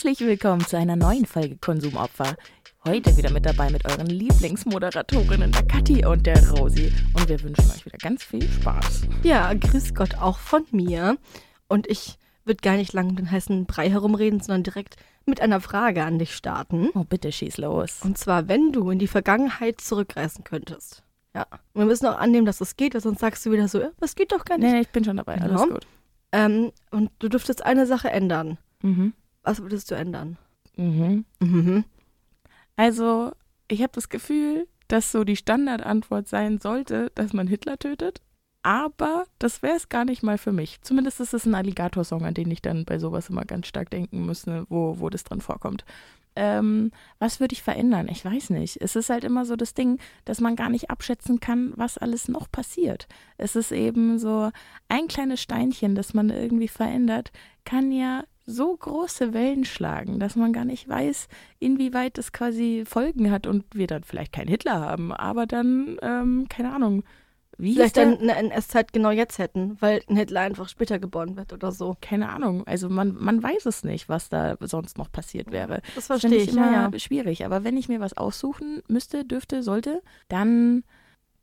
Herzlich willkommen zu einer neuen Folge Konsumopfer. Heute wieder mit dabei mit euren Lieblingsmoderatorinnen, der Kathi und der Rosi. Und wir wünschen euch wieder ganz viel Spaß. Ja, grüß Gott auch von mir. Und ich würde gar nicht lange um den heißen Brei herumreden, sondern direkt mit einer Frage an dich starten. Oh, bitte schieß los. Und zwar, wenn du in die Vergangenheit zurückreisen könntest. Ja. Und wir müssen auch annehmen, dass es geht, weil sonst sagst du wieder so, das geht doch gar nicht. Nee, ich bin schon dabei. Alles Ja. gut. Ähm, und du dürftest eine Sache ändern. Mhm. Was würdest du ändern? Mhm. Mhm. Also, ich habe das Gefühl, dass so die Standardantwort sein sollte, dass man Hitler tötet. Aber das wäre es gar nicht mal für mich. Zumindest ist es ein Alligator-Song, an den ich dann bei sowas immer ganz stark denken müsste, wo, wo das drin vorkommt. Ähm, was würde ich verändern? Ich weiß nicht. Es ist halt immer so das Ding, dass man gar nicht abschätzen kann, was alles noch passiert. Es ist eben so ein kleines Steinchen, das man irgendwie verändert, kann ja so große Wellen schlagen, dass man gar nicht weiß, inwieweit das quasi Folgen hat und wir dann vielleicht keinen Hitler haben, aber dann, ähm, keine Ahnung, wie Vielleicht dann eine NS-Zeit genau jetzt hätten, weil ein Hitler einfach später geboren wird oder so. Keine Ahnung, also man, man weiß es nicht, was da sonst noch passiert wäre. Das verstehe ich ich, immer ja. schwierig, aber wenn ich mir was aussuchen müsste, dürfte, sollte, dann,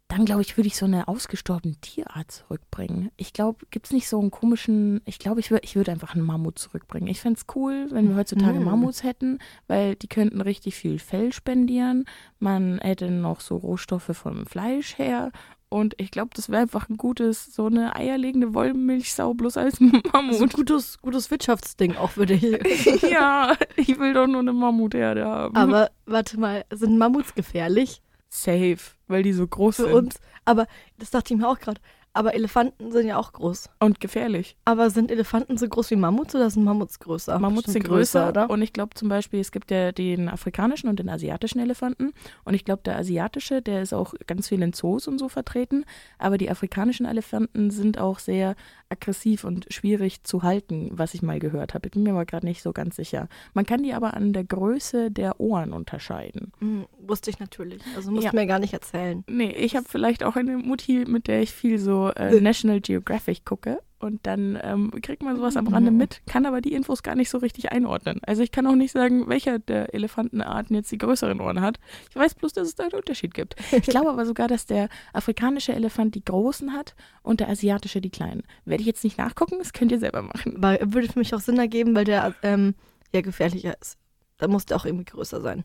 dann glaube ich, würde ich so eine ausgestorbene Tierart zurückbringen. Ich glaube, gibt es nicht so einen komischen, ich glaube, ich würde ich würd einfach einen Mammut zurückbringen. Ich fände es cool, wenn wir heutzutage Mhm. Mammuts hätten, weil die könnten richtig viel Fell spendieren. Man hätte noch so Rohstoffe vom Fleisch her. Und ich glaube, das wäre einfach ein gutes, so eine eierlegende Wollmilchsau bloß als So ein Mammut. gutes, gutes Wirtschaftsding auch würde ich. ja, ich will doch nur eine Mammutherde haben. Aber warte mal, sind Mammuts gefährlich Safe, weil die so groß für sind. uns? Aber das dachte ich mir auch gerade. Aber Elefanten sind ja auch groß. Und gefährlich. Aber sind Elefanten so groß wie Mammuts oder sind Mammuts größer? Mammuts sind größer, oder? Und ich glaube zum Beispiel, es gibt ja den afrikanischen und den asiatischen Elefanten. Und ich glaube, der asiatische, der ist auch ganz viel in Zoos und so vertreten. Aber die afrikanischen Elefanten sind auch sehr aggressiv und schwierig zu halten, was ich mal gehört habe. Ich bin mir aber gerade nicht so ganz sicher. Man kann die aber an der Größe der Ohren unterscheiden. Hm, wusste ich natürlich. Also musst Ja. du mir gar nicht erzählen. Nee, ich habe vielleicht auch eine Mutti, mit der ich viel so äh, National Geographic gucke. Und dann ähm, kriegt man sowas am Rande mit, kann aber die Infos gar nicht so richtig einordnen. Also ich kann auch nicht sagen, welcher der Elefantenarten jetzt die größeren Ohren hat. Ich weiß bloß, dass es da einen Unterschied gibt. Ich glaube aber sogar, dass der afrikanische Elefant die großen hat und der asiatische die kleinen. Werde ich jetzt nicht nachgucken, das könnt ihr selber machen. Aber würde für mich auch Sinn ergeben, weil der ähm, ja gefährlicher ist. Da muss der auch irgendwie größer sein.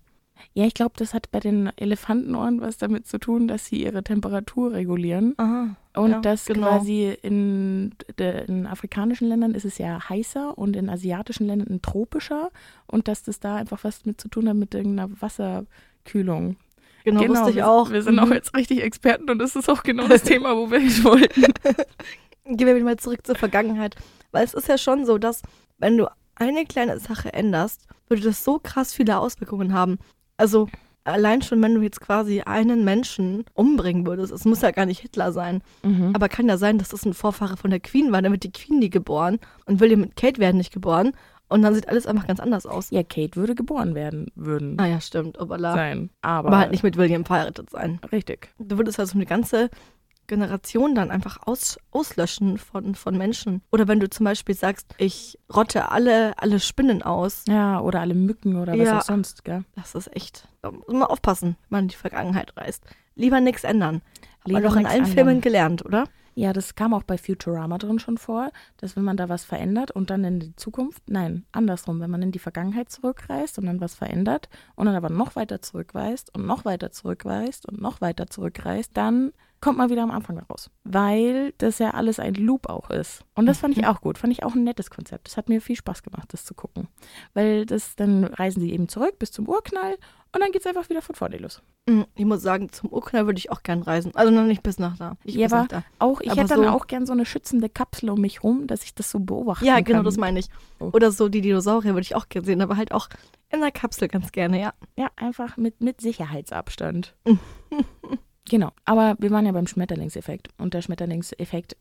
Ja, ich glaube, das hat bei den Elefantenohren was damit zu tun, dass sie ihre Temperatur regulieren. Aha. Und Ja, dass genau. quasi in, de, in afrikanischen Ländern ist es ja heißer und in asiatischen Ländern tropischer und dass das da einfach was mit zu tun hat mit irgendeiner Wasserkühlung. Genau, wusste ich wir, auch. Wir sind auch Mhm. jetzt richtig Experten und das ist auch genau das Thema, wo wir hin wollten. Gehen wir wieder mal zurück zur Vergangenheit. Weil es ist ja schon so, dass wenn du eine kleine Sache änderst, würde das so krass viele Auswirkungen haben. Also allein schon, wenn du jetzt quasi einen Menschen umbringen würdest, es muss ja gar nicht Hitler sein, Mhm. aber kann ja sein, dass das ein Vorfahre von der Queen war, dann wird die Queen nie geboren und William und Kate werden nicht geboren und dann sieht alles einfach ganz anders aus. Ja, Kate würde geboren werden, würden Ah ja, stimmt, obala. sein. Aber, Aber halt nicht mit William verheiratet sein. richtig. Du würdest also eine ganze Generation dann einfach aus, auslöschen von, von Menschen. Oder wenn du zum Beispiel sagst, ich rotte alle, alle Spinnen aus. Ja, oder alle Mücken oder was Ja. auch sonst, gell? Das ist echt. Da muss man aufpassen, wenn man in die Vergangenheit reist. Lieber nichts ändern. Man Lieber doch in allen ändern. Filmen gelernt, oder? Ja, das kam auch bei Futurama drin schon vor, dass wenn man da was verändert und dann in die Zukunft, nein, andersrum, wenn man in die Vergangenheit zurückreist und dann was verändert und dann aber noch weiter zurückreist und noch weiter zurückreist und noch weiter zurückreist, dann kommt man wieder am Anfang raus. Weil das ja alles ein Loop auch ist. Und das fand ich auch gut, fand ich auch ein nettes Konzept. Das hat mir viel Spaß gemacht, das zu gucken. Weil das, dann reisen sie eben zurück bis zum Urknall und dann geht es einfach wieder von vorne los. Mm, Ich muss sagen, zum Urknall würde ich auch gern reisen. Also noch nicht bis nach da. Nicht Ja, aber da. Auch, ich Aber hätte dann so- auch gern so eine schützende Kapsel um mich rum, dass ich das so beobachten Ja, kann. genau, das meine ich. Oh. Oder so die Dinosaurier würde ich auch gerne sehen, aber halt auch in der Kapsel ganz gerne, ja. Ja, einfach mit, mit Sicherheitsabstand. genau. Aber wir waren ja beim Schmetterlingseffekt. Und der Schmetterlingseffekt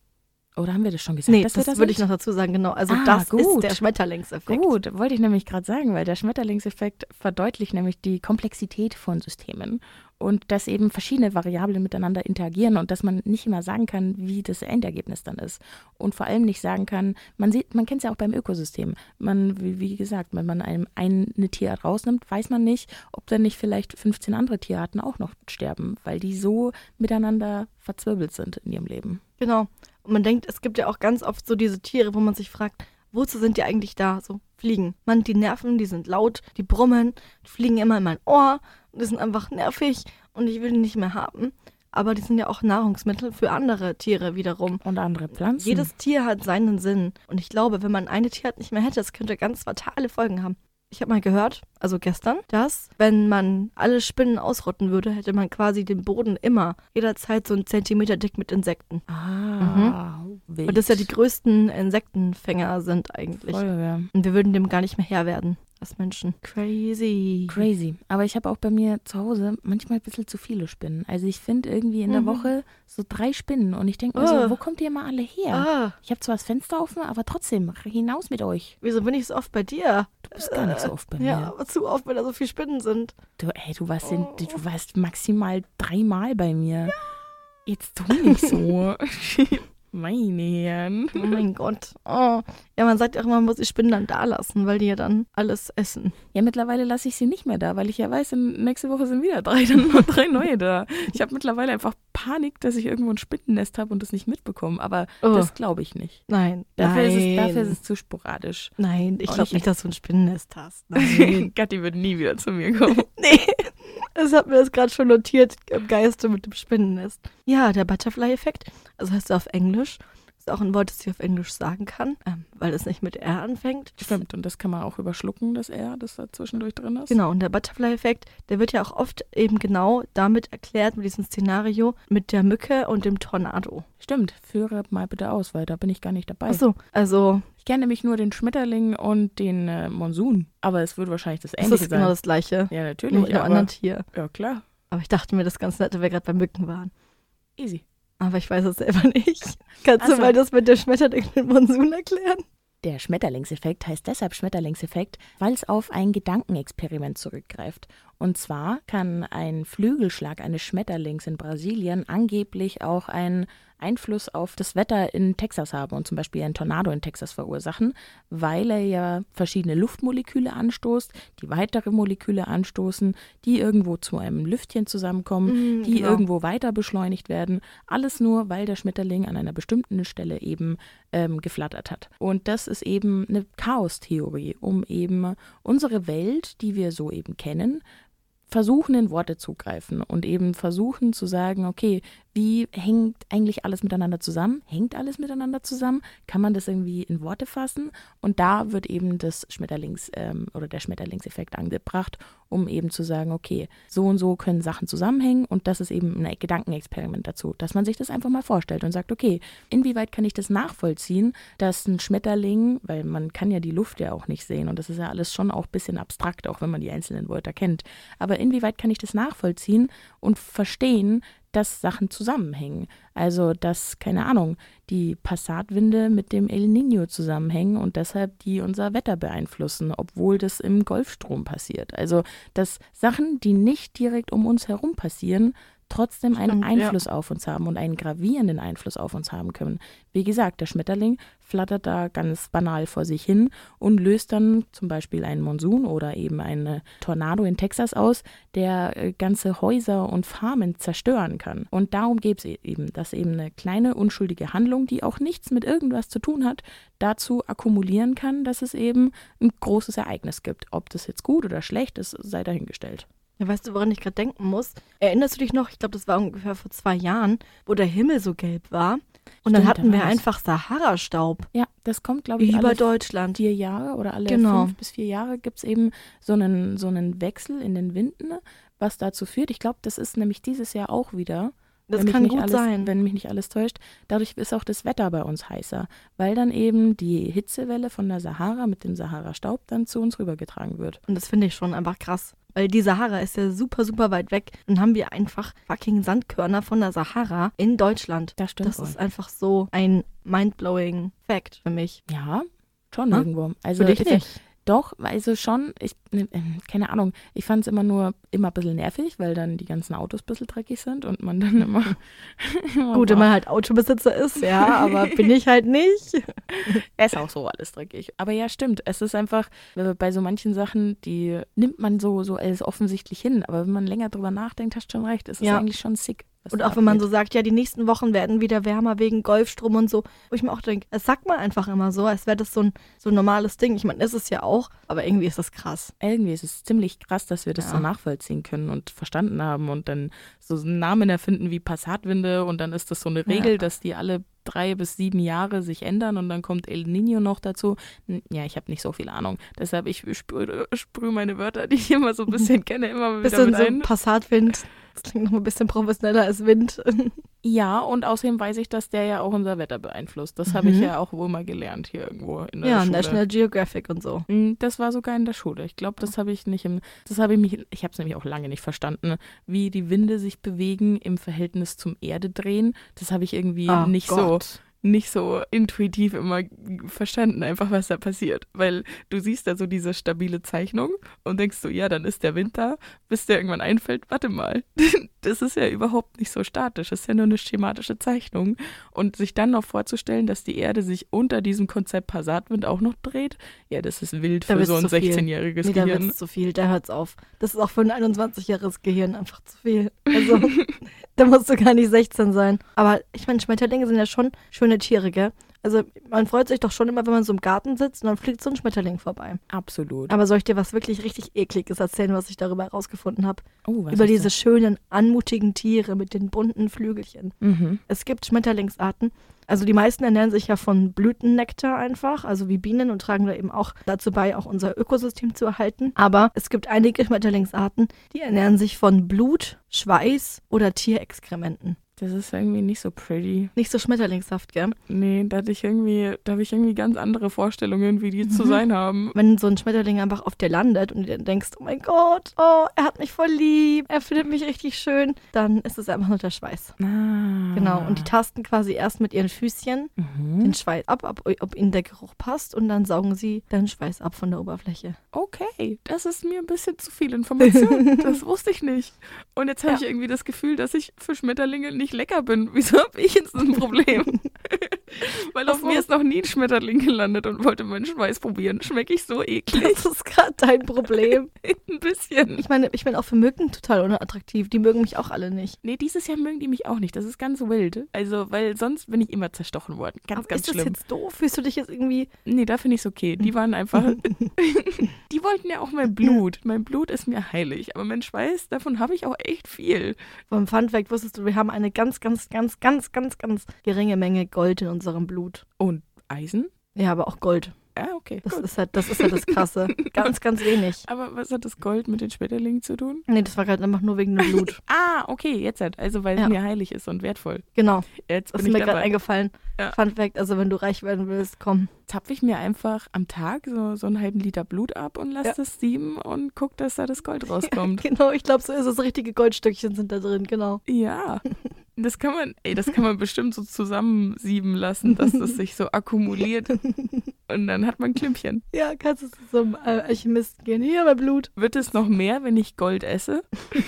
Oder haben wir das schon gesagt? Nee, das, wir würde ich noch dazu sagen, genau. Also Ah, das ist gut. der Schmetterlingseffekt. Gut, wollte ich nämlich gerade sagen, weil der Schmetterlingseffekt verdeutlicht nämlich die Komplexität von Systemen und dass eben verschiedene Variablen miteinander interagieren und dass man nicht immer sagen kann, wie das Endergebnis dann ist. Und vor allem nicht sagen kann, man sieht, man kennt es ja auch beim Ökosystem. Man, wie, wie gesagt, wenn man einem eine Tierart rausnimmt, weiß man nicht, ob dann nicht vielleicht 15 andere Tierarten auch noch sterben, weil die so miteinander verzwirbelt sind in ihrem Leben. Genau. Und man denkt, es gibt ja auch ganz oft so diese Tiere, wo man sich fragt, wozu sind die eigentlich da? So fliegen. Man, die Nerven, die sind laut, die brummen, die fliegen immer in mein Ohr und die sind einfach nervig und ich will die nicht mehr haben. Aber die sind ja auch Nahrungsmittel für andere Tiere wiederum. Und andere Pflanzen. Jedes Tier hat seinen Sinn. Und ich glaube, wenn man eine Tierart nicht mehr hätte, das könnte ganz fatale Folgen haben. Ich habe mal gehört, also gestern, dass wenn man alle Spinnen ausrotten würde, hätte man quasi den Boden immer jederzeit so einen Zentimeter dick mit Insekten. Ah, wild. Und das ja die größten Insektenfänger sind eigentlich. Feuerwehr. Und wir würden dem gar nicht mehr Herr werden als Menschen. Crazy. Crazy. Aber ich habe auch bei mir zu Hause manchmal ein bisschen zu viele Spinnen. Also ich finde irgendwie in der Mhm. Woche so drei Spinnen und ich denke mir so, Oh. wo kommt ihr mal alle her? Ah, Ich habe zwar das Fenster offen, aber trotzdem, hinaus mit euch. wieso bin ich so oft bei dir? Du bist gar nicht so oft bei mir. Ja, zu oft, wenn da so viele Spinnen sind. Du, ey, du warst, in, Oh. du warst maximal dreimal bei mir. Jetzt tu nicht so. Meine Herren. Oh mein Gott. Oh. Ja, man sagt ja auch immer, man muss die Spinnen dann da lassen, weil die ja dann alles essen. Ja, mittlerweile lasse ich sie nicht mehr da, weil ich ja weiß, nächste Woche sind wieder drei, dann noch drei neue da. Ich habe mittlerweile einfach Panik, dass ich irgendwo ein Spinnennest habe und das nicht mitbekomme. Aber Oh. das glaube ich nicht. Nein. Dafür, Nein. ist es, dafür ist es zu sporadisch. Nein, ich glaube nicht- nicht, dass du ein Spinnennest hast. Nein. Gatti wird nie wieder zu mir kommen. nee. Das hat mir das gerade schon notiert im Geiste mit dem Spinnennest. Ja, der Butterfly-Effekt, also heißt er auf Englisch. Ist auch ein Wort, das ich auf Englisch sagen kann, ähm, weil es nicht mit R anfängt. Stimmt, und das kann man auch überschlucken, das R, das da zwischendurch drin ist. Genau, und der Butterfly-Effekt, der wird ja auch oft eben genau damit erklärt, mit diesem Szenario mit der Mücke und dem Tornado. Stimmt, führe mal bitte aus, weil da bin ich gar nicht dabei. Achso, also Ich kenne nämlich nur den Schmetterling und den äh, Monsun. Aber es wird wahrscheinlich das das Ähnliche ist sein. genau das Gleiche. ja, Nur natürlich. mit einem anderen Tier. ja, klar. Aber ich dachte mir, das ganz nette, wir gerade bei Mücken waren. Easy. Aber ich weiß es selber nicht. Kannst Ach so. du mal das mit der Schmetterling dem Monsun erklären? Der Schmetterlingseffekt heißt deshalb Schmetterlingseffekt, weil es auf ein Gedankenexperiment zurückgreift. Und zwar kann ein Flügelschlag eines Schmetterlings in Brasilien angeblich auch einen Einfluss auf das Wetter in Texas haben und zum Beispiel einen Tornado in Texas verursachen, weil er ja verschiedene Luftmoleküle anstoßt, die weitere Moleküle anstoßen, die irgendwo zu einem Lüftchen zusammenkommen, Mm, die genau. irgendwo weiter beschleunigt werden. Alles nur, weil der Schmetterling an einer bestimmten Stelle eben ähm, geflattert hat. Und das ist eben eine Chaostheorie, um eben unsere Welt, die wir so eben kennen, versuchen in Worte zu greifen und eben versuchen zu sagen, okay, wie hängt eigentlich alles miteinander zusammen? Hängt alles miteinander zusammen? Kann man das irgendwie in Worte fassen? Und da wird eben das Schmetterlings ähm, oder der Schmetterlingseffekt angebracht, um eben zu sagen, okay, so und so können Sachen zusammenhängen und das ist eben ein Gedankenexperiment dazu, dass man sich das einfach mal vorstellt und sagt, okay, inwieweit kann ich das nachvollziehen, dass ein Schmetterling, weil man kann ja die Luft ja auch nicht sehen und das ist ja alles schon auch ein bisschen abstrakt, auch wenn man die einzelnen Wörter kennt, aber inwieweit kann ich das nachvollziehen und verstehen, dass Sachen zusammenhängen. Also, dass, keine Ahnung, die Passatwinde mit dem El Nino zusammenhängen und deshalb die unser Wetter beeinflussen, obwohl das im Golfstrom passiert. Also, dass Sachen, die nicht direkt um uns herum passieren, trotzdem einen Stimmt, ja. Einfluss auf uns haben und einen gravierenden Einfluss auf uns haben können. Wie gesagt, der Schmetterling flattert da ganz banal vor sich hin und löst dann zum Beispiel einen Monsun oder eben einen Tornado in Texas aus, der äh, ganze Häuser und Farmen zerstören kann. Und darum geht es eben, dass eben eine kleine unschuldige Handlung, die auch nichts mit irgendwas zu tun hat, dazu akkumulieren kann, dass es eben ein großes Ereignis gibt. Ob das jetzt gut oder schlecht ist, sei dahingestellt. Ja, weißt du, woran ich gerade denken muss? Erinnerst du dich noch, ich glaube, das war ungefähr vor zwei Jahren, wo der Himmel so gelb war? Und dann Stimmt, hatten da wir einfach Sahara-Staub Ja, das kommt, glaube ich, über alle Deutschland. vier Jahre oder alle Genau. fünf bis vier Jahre gibt es eben so einen, so einen Wechsel in den Winden, was dazu führt. Ich glaube, das ist nämlich dieses Jahr auch wieder. Das kann gut alles, sein. Wenn mich nicht alles täuscht. Dadurch ist auch das Wetter bei uns heißer, weil dann eben die Hitzewelle von der Sahara mit dem Sahara-Staub dann zu uns rübergetragen wird. Und das finde ich schon einfach krass. Weil die Sahara ist ja super, super weit weg. Dann haben wir einfach fucking Sandkörner von der Sahara in Deutschland. Das stimmt. Das ist einfach so ein mindblowing Fact für mich. ja, schon Ne? irgendwo. Also Für dich ich- nicht. Doch, also schon, ich, ne, ähm, keine Ahnung, ich fand es immer nur immer ein bisschen nervig, weil dann die ganzen Autos ein bisschen dreckig sind und man dann immer. immer Gut, wenn man halt Autobesitzer ist, ja, aber bin ich halt nicht. Es ist auch so alles dreckig. Aber ja, stimmt. Es ist einfach, äh, bei so manchen Sachen, die nimmt man so, so als offensichtlich hin. Aber wenn man länger drüber nachdenkt, hast du schon recht. Es ist Ja. eigentlich schon sick. Was Und auch wenn man so sagt, ja, die nächsten Wochen werden wieder wärmer wegen Golfstrom und so, wo ich mir auch denke, das sagt man einfach immer so, als wäre das so ein, so ein normales Ding. Ich meine, ist es ja auch, aber irgendwie ist das krass. Irgendwie ist es ziemlich krass, dass wir das Ja. so nachvollziehen können und verstanden haben und dann so einen Namen erfinden wie Passatwinde und dann ist das so eine Regel, Ja. dass die alle drei bis sieben Jahre sich ändern und dann kommt El Nino noch dazu. Ja, ich habe nicht so viel Ahnung. Deshalb, ich sprühe sprüh meine Wörter, die ich immer so ein bisschen kenne, immer wieder Bisschen mit so ein. Passatwind. Das klingt noch ein bisschen professioneller als Wind. Ja, und außerdem weiß ich, dass der ja auch unser Wetter beeinflusst. Das habe ich Mhm. ja auch wohl mal gelernt hier irgendwo in der ja, Schule. National Geographic und so. Mm, Das war sogar in der Schule. Ich glaube, das habe ich nicht im, das habe ich mich, ich habe es nämlich auch lange nicht verstanden, wie die Winde sich bewegen im Verhältnis zum Erde drehen. Das habe ich irgendwie Ah, nicht so, Gott. Nicht so intuitiv immer verstanden, einfach was da passiert. Weil du siehst da so diese stabile Zeichnung und denkst so, ja, dann ist der Wind da, bis der irgendwann einfällt, warte mal. Das ist ja überhaupt nicht so statisch, das ist ja nur eine schematische Zeichnung. Und sich dann noch vorzustellen, dass die Erde sich unter diesem Konzept Passatwind auch noch dreht, ja, das ist wild Da für so ein zu viel. 16-jähriges Nee, da Gehirn. wird's zu viel, da hört's auf. Das ist auch für ein 21-jähriges Gehirn einfach zu viel. Also, da musst du gar nicht 16 sein. Aber ich meine, Schmetterlinge sind ja schon schöne Tiere, gell? Also, man freut sich doch schon immer, wenn man so im Garten sitzt und dann fliegt so ein Schmetterling vorbei. Absolut. Aber soll ich dir was wirklich richtig ekliges erzählen, was ich darüber herausgefunden habe? Oh, was Über diese schönen, anmutigen Tiere mit den bunten Flügelchen. das? Mhm. Es gibt Schmetterlingsarten. Also die meisten ernähren sich ja von Blütennektar einfach, also wie Bienen und tragen da eben auch dazu bei, auch unser Ökosystem zu erhalten. Aber es gibt einige Schmetterlingsarten, die ernähren sich von Blut, Schweiß oder Tierexkrementen. Das ist irgendwie nicht so pretty. Nicht so schmetterlingshaft, gell? Nee, da hatte ich irgendwie, da habe ich irgendwie ganz andere Vorstellungen, wie die zu Mhm. sein haben. Wenn so ein Schmetterling einfach auf dir landet und du dann denkst, oh mein Gott, oh, er hat mich voll lieb, er findet mich richtig schön, dann ist es einfach nur der Schweiß. Ah. Genau, und die tasten quasi erst mit ihren Füßchen Mhm. den Schweiß ab, ob, ob ihnen der Geruch passt und dann saugen sie den Schweiß ab von der Oberfläche. Okay, das ist mir ein bisschen zu viel Information. das wusste ich nicht. Und jetzt habe Ja. ich irgendwie das Gefühl, dass ich für Schmetterlinge nicht lecker bin. Wieso habe ich jetzt ein Problem? Weil auf mir ist noch nie ein Schmetterling gelandet und wollte meinen Schweiß probieren. Schmecke ich so eklig? Das ist gerade dein Problem. ein bisschen. Ich meine, ich bin auch für Mücken total unattraktiv. Die mögen mich auch alle nicht. Nee, dieses Jahr mögen die mich auch nicht. Das ist ganz wild. Also, weil sonst bin ich immer zerstochen worden. Ganz, Aber ganz ist das schlimm. jetzt doof? Fühlst du dich jetzt irgendwie. Nee, da finde ich es okay. Die waren einfach. die wollten ja auch mein Blut. Mein Blut ist mir heilig. Aber mein Schweiß, davon habe ich auch echt viel. Vom Funfact wusstest du, wir haben eine ganz, ganz, ganz, ganz, ganz, ganz geringe Menge Gold in unserem Blut. Und Eisen? Ja, aber auch Gold. Ja, okay. Das gut. ist halt, das ist halt das Krasse. ganz, ganz wenig. Aber was hat das Gold mit den Schmetterlingen zu tun? Nee, das war gerade einfach nur wegen dem Blut. Ah, okay, jetzt halt. Also, weil Ja. es mir heilig ist und wertvoll. Genau. Jetzt Das ist mir gerade eingefallen. Ja. Funfact, also wenn du reich werden willst, komm. Zapfe ich mir einfach am Tag so, so einen halben Liter Blut ab und lasse Ja. das sieben und guck, dass da das Gold rauskommt. Genau, ich glaube, so ist es. Richtige Goldstückchen sind da drin, genau. Ja, das kann man, ey, das kann man bestimmt so zusammensieben lassen, dass das sich so akkumuliert und dann hat man Klümpchen. Ja, kannst du zu so einem äh, Alchemisten gehen. Hier, mein Blut. Wird es noch mehr, wenn ich Gold esse?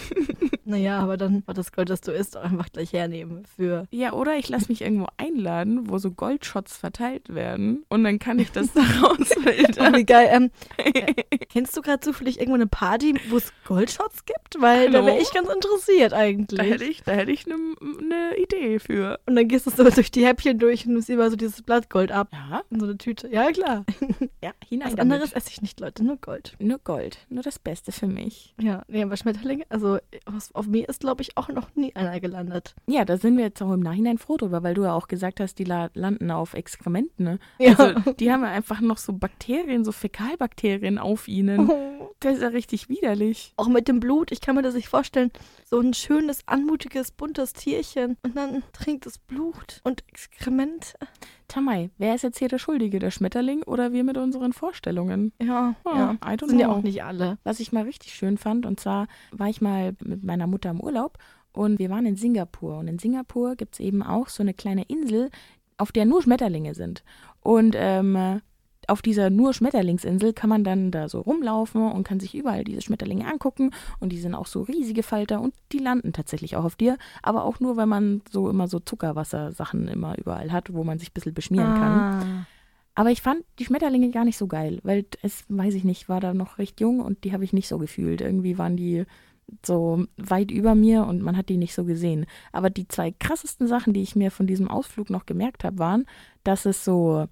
Naja, aber dann war das Gold, das du isst, auch einfach gleich hernehmen für. Ja, oder ich lasse mich irgendwo einladen, wo so Goldshots verteilt werden und dann kann ich das da rausfiltern. Oh, wie geil. Ähm, äh, kennst du gerade zufällig irgendwo eine Party, wo es Goldshots gibt? Weil da Hallo? wäre ich ganz interessiert Da eigentlich. hätte ich, da hätte ich eine ne Idee für. Und dann gehst du so durch die Häppchen durch und nimmst immer so dieses Blatt Gold ab. Ja, In so eine Tüte. Ja, klar. ja, hinein Was damit. anderes esse ich nicht, Leute, nur Gold. Nur Gold, nur das Beste für mich. Ja, nee, aber Schmetterlinge, also was, auf mir ist, glaube ich, auch noch nie einer gelandet. Ja, da sind wir jetzt auch im Nachhinein froh drüber, weil du ja auch gesagt hast, die la landen auf Exkrementen. Ne? Ja. Also, die haben ja einfach noch so Bakterien, so Fäkalbakterien auf ihnen. Oh. Das ist ja richtig widerlich. Auch mit dem Blut, ich kann mir das nicht vorstellen. So ein schönes, anmutiges, buntes Tierchen und dann trinkt es Blut und Exkrement. Tamai, wer ist jetzt hier der Schuldige? Der Schmetterling oder wir mit unseren Vorstellungen. Ja, Oh, ja. I don't Sind ja know. auch nicht alle. Was ich mal richtig schön fand, und zwar war ich mal mit meiner Mutter im Urlaub und wir waren in Singapur. Und in Singapur gibt es eben auch so eine kleine Insel, auf der nur Schmetterlinge sind. Und ähm, auf dieser nur Schmetterlingsinsel kann man dann da so rumlaufen und kann sich überall diese Schmetterlinge angucken. Und die sind auch so riesige Falter und die landen tatsächlich auch auf dir. Aber auch nur, weil man so immer so Zuckerwassersachen immer überall hat, wo man sich ein bisschen beschmieren kann. Ah. Aber ich fand die Schmetterlinge gar nicht so geil, weil es, weiß ich nicht, war da noch recht jung und die habe ich nicht so gefühlt. Irgendwie waren die so weit über mir und man hat die nicht so gesehen. Aber die zwei krassesten Sachen, die ich mir von diesem Ausflug noch gemerkt habe, waren, dass es so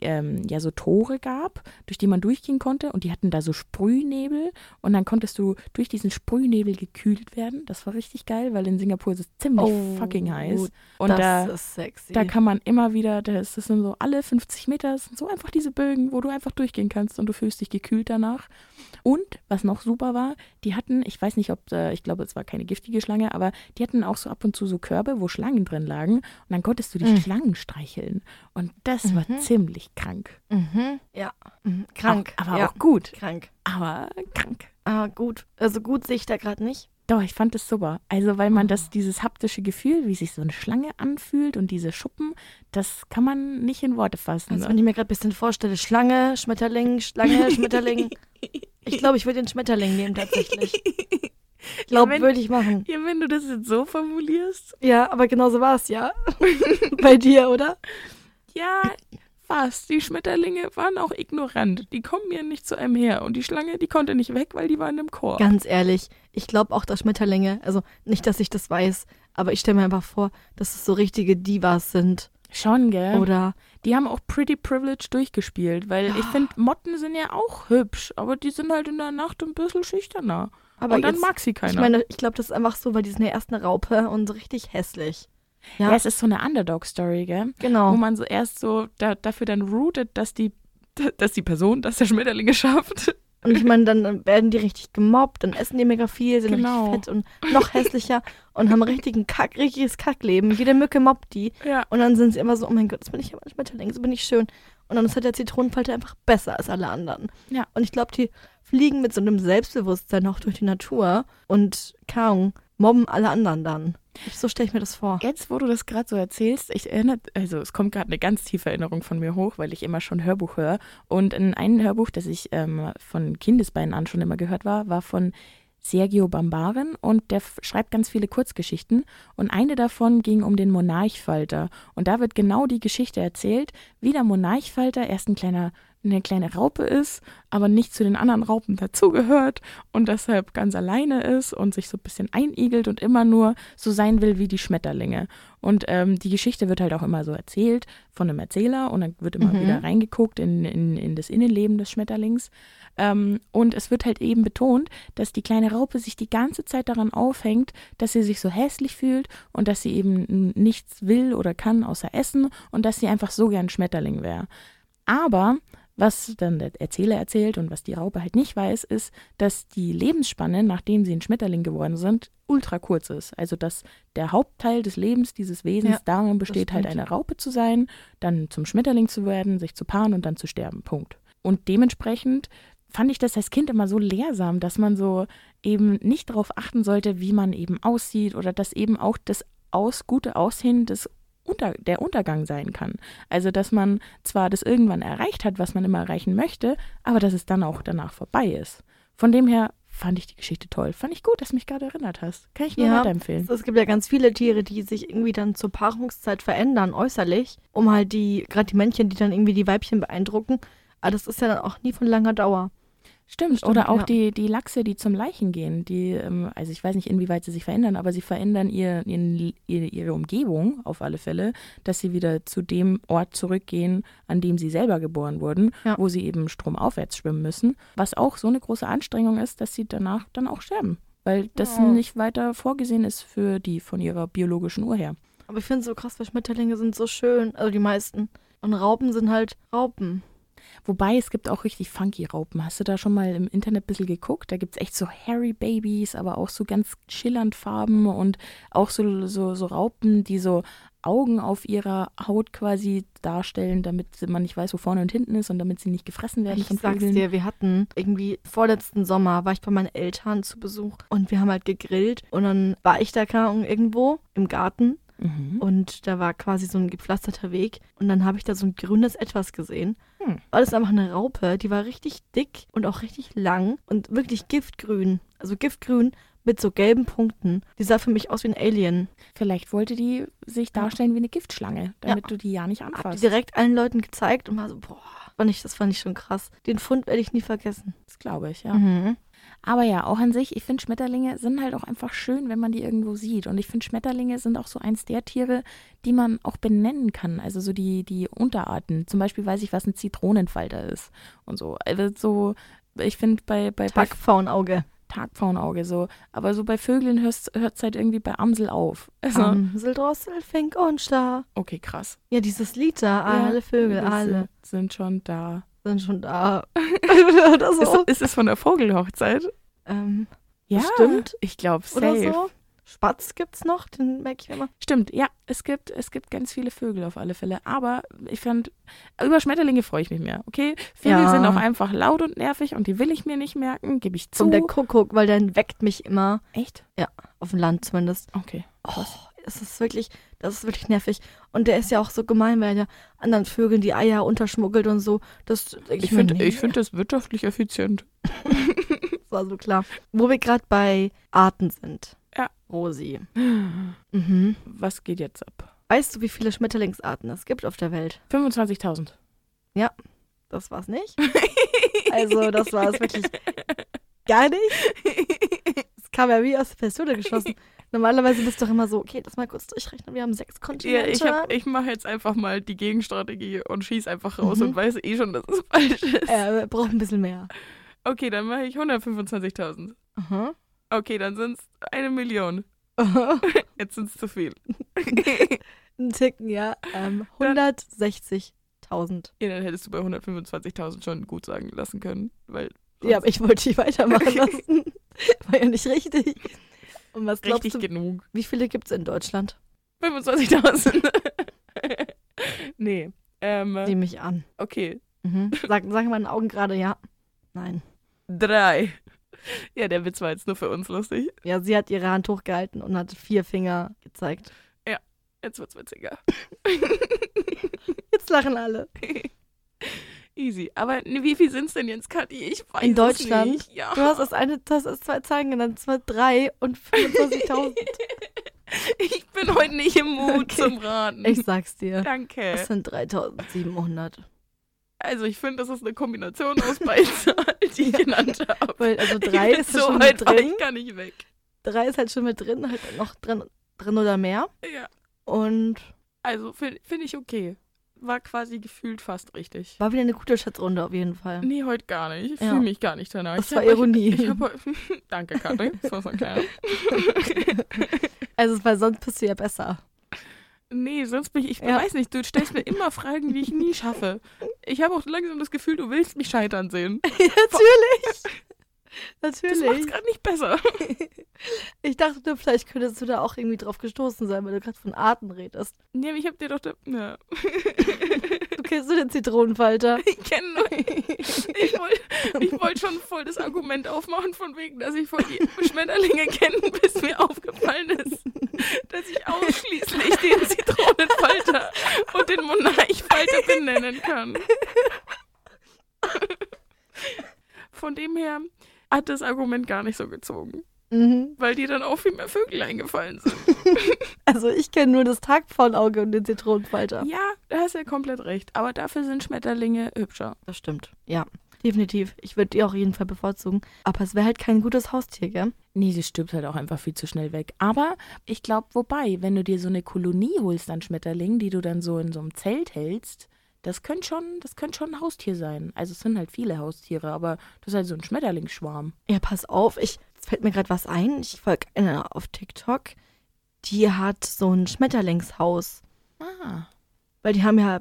ähm, ja so Tore gab, durch die man durchgehen konnte und die hatten da so Sprühnebel und dann konntest du durch diesen Sprühnebel gekühlt werden. Das war richtig geil, weil in Singapur ist es ziemlich Oh, fucking heiß. Und das da, ist sexy. da kann man immer wieder, das sind so alle 50 Meter, das sind so einfach diese Bögen, wo du einfach durchgehen kannst und du fühlst dich gekühlt danach. Und was noch super war, die hatten, ich weiß nicht, ob, äh, ich glaube, es war keine giftige Schlange, aber die hatten auch so ab und zu so Körbe, wo Schlangen drin lagen und dann konntest du die Mhm. Schlangen streicheln. Und das war Mhm. Krank. mhm. Ja. Mhm. Krank. Auch, aber ja. auch gut. Krank. Aber krank. Ah, gut. Also gut sehe ich da gerade nicht. Doch, ich fand das super. Also, weil man Oh. das, dieses haptische Gefühl, wie sich so eine Schlange anfühlt und diese Schuppen, das kann man nicht in Worte fassen. Also wenn ich mir gerade ein bisschen vorstelle, Schlange, Schmetterling, Schlange, Schmetterling. Ich glaube, ich würde den Schmetterling nehmen tatsächlich. Ich glaube, wenn- würde ich machen. ja, wenn du das jetzt so formulierst. Ja, aber genauso war es ja. Bei dir, oder? Ja, fast. Die Schmetterlinge waren auch ignorant. Die kommen mir nicht zu einem her. Und die Schlange, die konnte nicht weg, weil die waren im Korb. Ganz ehrlich, ich glaube auch, dass Schmetterlinge, also nicht, dass ich das weiß, aber ich stelle mir einfach vor, dass es so richtige Divas sind. Schon, gell? Oder Die haben auch Pretty Privilege durchgespielt, weil ich finde, Motten sind ja auch hübsch, aber die sind halt in der Nacht ein bisschen schüchterner. aber und dann jetzt, mag sie keiner. ich meine, ich glaube, das ist einfach so, weil die sind ja erst eine Raupe und so richtig hässlich. Ja. Ja, es ist so eine Underdog-Story, gell? Wo genau. man so erst so da, dafür dann rootet, dass die, dass die Person, dass der Schmetterling es schafft. Und ich meine, dann werden die richtig gemobbt, dann essen die mega viel, sind Genau. richtig fett und noch hässlicher und haben richtigen Kack, richtiges Kackleben. Jede Mücke mobbt die. Ja. Und dann sind sie immer so, oh mein Gott, jetzt bin ich aber ein Schmetterling, so bin ich schön. Und dann ist halt der Zitronenfalter einfach besser als alle anderen. Ja. Und ich glaube, die fliegen mit so einem Selbstbewusstsein auch durch die Natur und kaum mobben alle anderen dann. So stelle ich mir das vor. Jetzt, wo du das gerade so erzählst, ich erinnere, also es kommt gerade eine ganz tiefe Erinnerung von mir hoch, weil ich immer schon Hörbuch höre. Und in einem Hörbuch, das ich ähm, von Kindesbeinen an schon immer gehört war, war von Sergio Bambaren und der schreibt ganz viele Kurzgeschichten und eine davon ging um den Monarchfalter und da wird genau die Geschichte erzählt, wie der Monarchfalter erst ein kleiner eine kleine Raupe ist, aber nicht zu den anderen Raupen dazugehört und deshalb ganz alleine ist und sich so ein bisschen einigelt und immer nur so sein will wie die Schmetterlinge. Und ähm, die Geschichte wird halt auch immer so erzählt von einem Erzähler und dann wird immer Mhm. wieder reingeguckt in, in, in das Innenleben des Schmetterlings. Ähm, und es wird halt eben betont, dass die kleine Raupe sich die ganze Zeit daran aufhängt, dass sie sich so hässlich fühlt und dass sie eben nichts will oder kann außer essen und dass sie einfach so gern Schmetterling wäre. Aber was dann der Erzähler erzählt und was die Raupe halt nicht weiß, ist, dass die Lebensspanne, nachdem sie ein Schmetterling geworden sind, ultra kurz ist. Also dass der Hauptteil des Lebens dieses Wesens Ja, darin besteht, halt eine Raupe zu sein, dann zum Schmetterling zu werden, sich zu paaren und dann zu sterben. Punkt. Und dementsprechend fand ich das als Kind immer so lehrsam, dass man so eben nicht darauf achten sollte, wie man eben aussieht oder dass eben auch das aus, gute Aussehen des unter, der Untergang sein kann. Also, dass man zwar das irgendwann erreicht hat, was man immer erreichen möchte, aber dass es dann auch danach vorbei ist. Von dem her fand ich die Geschichte toll. Fand ich gut, dass du mich gerade erinnert hast. Kann ich nur Ja, weiterempfehlen. Es gibt ja ganz viele Tiere, die sich irgendwie dann zur Paarungszeit verändern, äußerlich, um halt die, gerade die Männchen, die dann irgendwie die Weibchen beeindrucken. Aber das ist ja dann auch nie von langer Dauer. Stimmt, Stimmt, oder auch ja. die, die Lachse, die zum Leichen gehen, die, ähm, also ich weiß nicht, inwieweit sie sich verändern, aber sie verändern ihr, ihre, ihre Umgebung auf alle Fälle, dass sie wieder zu dem Ort zurückgehen, an dem sie selber geboren wurden, Ja. wo sie eben stromaufwärts schwimmen müssen, was auch so eine große Anstrengung ist, dass sie danach dann auch sterben, weil das Ja. nicht weiter vorgesehen ist für die von ihrer biologischen Uhr her. Aber ich finde es so krass, weil Schmetterlinge sind so schön, also die meisten. Und Raupen sind halt Raupen. Wobei es gibt auch richtig funky Raupen. Hast du da schon mal im Internet ein bisschen geguckt? Da gibt es echt so Hairy Babys, aber auch so ganz schillernd Farben und auch so, so, so Raupen, die so Augen auf ihrer Haut quasi darstellen, damit man nicht weiß, wo vorne und hinten ist und damit sie nicht gefressen werden Ich von sag's Vögeln. dir, wir hatten irgendwie vorletzten Sommer war ich bei meinen Eltern zu Besuch und wir haben halt gegrillt und dann war ich da keine Ahnung, irgendwo im Garten Mhm. und da war quasi so ein gepflasterter Weg und dann habe ich da so ein grünes Etwas gesehen. Hm. War das einfach eine Raupe, die war richtig dick und auch richtig lang und wirklich giftgrün. Also giftgrün mit so gelben Punkten. Die sah für mich aus wie ein Alien. Vielleicht wollte die sich darstellen wie eine Giftschlange, damit du die ja nicht Hab die anfasst. direkt allen Leuten gezeigt und war so, boah, fand ich, das fand ich schon krass. Den Fund werde ich nie vergessen. Das glaube ich, ja. Mhm. Aber ja, auch an sich, ich finde Schmetterlinge sind halt auch einfach schön, wenn man die irgendwo sieht. Und ich finde Schmetterlinge sind auch so eins der Tiere, die man auch benennen kann. Also so die, die Unterarten. Zum Beispiel weiß ich, was ein Zitronenfalter ist und so. Also so, ich finde bei, bei, Tagpfauenauge. Tagpfauenauge so. Aber so bei Vögeln hört es halt irgendwie bei Amsel auf. Also, Amsel, Drossel, Fink und Star. okay, krass. Ja, dieses Lied da, Ja, alle Vögel, wir alle Sind, sind schon da. Sind schon da. Oder Ist, so. ist es von der Vogelhochzeit? Ähm, Ja, Bestimmt. ich glaube, oder safe. so. Spatz gibt's noch, den merke ich immer. Stimmt, ja, es gibt, es gibt ganz viele Vögel auf alle Fälle. Aber ich fand, über Schmetterlinge freue ich mich mehr, okay? Vögel Ja. sind auch einfach laut und nervig und die will ich mir nicht merken, gebe ich zu. Und der Kuckuck, weil der weckt mich immer, Echt? auf dem Land zumindest. Okay. Oh, das ist wirklich, das ist wirklich nervig. Und der ist ja auch so gemein, weil er anderen Vögeln die Eier unterschmuggelt und so. Das Ich finde nee, ich find das wirtschaftlich effizient. das war so klar. Wo wir gerade bei Arten sind. Ja. Rosi. Mhm. Was geht jetzt ab? Weißt du, wie viele Schmetterlingsarten es gibt auf der Welt? 25.000. Das war's nicht. Also, das war es wirklich gar nicht. Es kam ja wie aus der Pistole geschossen. Normalerweise bist du doch immer so, okay, lass mal kurz durchrechnen. Wir haben sechs Ja, Kontinente. ich, hab- ich mache jetzt einfach mal die Gegenstrategie und schieß einfach raus Mhm. und weiß eh schon, dass es falsch ist. äh, wir brauchen ein bisschen mehr. Okay, dann mache ich 125.000. Aha. Okay, dann sind es eine Million. Jetzt sind es zu viel. Ein Ticken, ja. Ähm, 160.000. Ja, dann hättest du bei 125.000 schon gut sagen lassen können, weil Ja, aber ich wollte dich weitermachen lassen. War ja nicht richtig. Und was glaubst richtig du, genug. wie viele gibt es in Deutschland? 25.000. nee. Ähm, Sieh mich an. okay. Mhm. Sag, sag in meinen Augen gerade ja. Nein. Drei. Ja, der Witz war jetzt nur für uns lustig. Ja, sie hat ihre Hand hochgehalten und hat vier Finger gezeigt. Jetzt wird's witziger. Jetzt lachen alle. Easy. Aber wie viel sind's denn jetzt, Kathi? Ich weiß In es Deutschland? nicht. Ja. Du hast erst eine, du hast erst zwei Zahlen genannt. Zwar drei und 25.000. Ich bin heute nicht im Mut Okay. zum Raten. Ich sag's dir. Danke. Das sind 3.700. Also ich finde, das ist eine Kombination aus beiden Zahlen, die ich genannt habe. Weil, also drei ist so schon weit mit drin. ich nicht weg. Drei ist halt schon mit drin, halt noch drin, drin oder mehr. Ja. Und Also finde find ich okay. War quasi gefühlt fast richtig. war wieder eine gute Schätzrunde auf jeden Fall. Nee, heute gar nicht. Ich Ja. fühle mich gar nicht danach. Das ich war hab euch- Ironie. Ich, hab, Danke, Kathi. Das war so klein. Also, weil sonst bist du ja besser. Nee, sonst bin ich, ich Ja. weiß nicht, du stellst mir immer Fragen, die ich nie schaffe. Ich habe auch langsam das Gefühl, du willst mich scheitern sehen. Natürlich. Das macht's Natürlich. gerade nicht besser. Ich dachte, vielleicht könntest du da auch irgendwie drauf gestoßen sein, weil du gerade von Arten redest. Nee, ich habe dir doch... Ja. Du kennst du den Zitronenfalter? Ich kenne nur... Ich wollte ich wollt schon voll das Argument aufmachen, von wegen, dass ich voll die Schmetterlinge kenne, bis mir aufgefallen ist, dass ich ausschließlich den Zitronenfalter und den Monarchfalter benennen kann. Von dem her hat das Argument gar nicht so gezogen, Mhm. weil dir dann auch viel mehr Vögel eingefallen sind. Also ich kenne nur das Tagpfauenauge und den Zitronenfalter. Ja, da hast du ja komplett recht. Aber dafür sind Schmetterlinge hübscher. Das stimmt. Ja, definitiv. Ich würde die auch jeden Fall bevorzugen. Aber es wäre halt kein gutes Haustier, gell? Nee, sie stirbt halt auch einfach viel zu schnell weg. Aber ich glaube, wobei, wenn du dir so eine Kolonie holst an Schmetterlingen, die du dann so in so einem Zelt hältst, das könnte schon, das könnte schon ein Haustier sein. Also es sind halt viele Haustiere, aber das ist halt so ein Schmetterlingsschwarm. Ja, pass auf. Ich, es fällt mir gerade was ein. Ich folge einer auf TikTok. Die hat so ein Schmetterlingshaus. Ah. Weil die haben ja,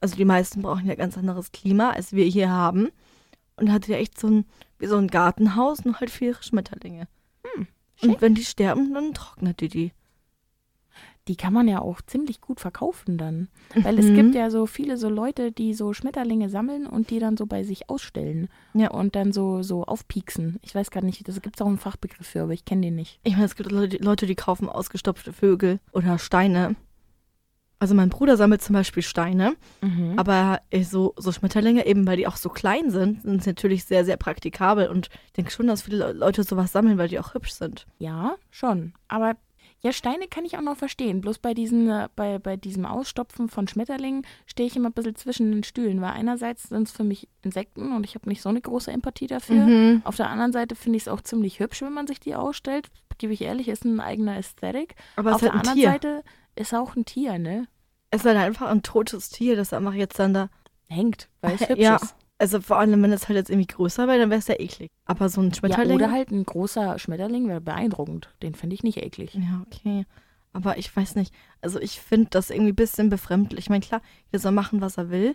also die meisten brauchen ja ganz anderes Klima, als wir hier haben. Und hatte ja echt so ein, wie so ein Gartenhaus, nur halt für ihre Schmetterlinge. Hm. Und wenn die sterben, dann trocknet die die. Die kann man ja auch ziemlich gut verkaufen dann. Weil es Mhm. gibt ja so viele so Leute, die so Schmetterlinge sammeln und die dann so bei sich ausstellen. Ja. Und dann so, so aufpieksen. Ich weiß gar nicht, das gibt es auch einen Fachbegriff für, aber ich kenne den nicht. Ich meine, es gibt Leute, die- kaufen ausgestopfte Vögel oder Steine. Also mein Bruder sammelt zum Beispiel Steine, Mhm. aber äh, so, so Schmetterlinge, eben weil die auch so klein sind, sind natürlich sehr, sehr praktikabel. Und ich denke schon, dass viele Le- Leute sowas sammeln, weil die auch hübsch sind. Ja, schon. Aber ja, Steine kann ich auch noch verstehen. Bloß bei, diesen, äh, bei, bei diesem Ausstopfen von Schmetterlingen stehe ich immer ein bisschen zwischen den Stühlen, weil einerseits sind es für mich Insekten und ich habe nicht so eine große Empathie dafür. Mhm. Auf der anderen Seite finde ich es auch ziemlich hübsch, wenn man sich die ausstellt. Gebe ich ehrlich, ist ein eigener Ästhetik. Aber Auf ist der halt anderen Tier. Seite ist auch ein Tier, ne? Es ist halt einfach ein totes Tier, das einfach jetzt dann da. Hängt, weil es hübsch Ja. ist. Also vor allem, wenn es halt jetzt irgendwie größer wäre, dann wäre es ja eklig. Aber so ein Ja, Schmetterling. oder halt ein großer Schmetterling wäre beeindruckend. Den finde ich nicht eklig. Ja, okay. Aber ich weiß nicht. Also ich finde das irgendwie ein bisschen befremdlich. Ich meine, klar, jeder soll machen, was er will.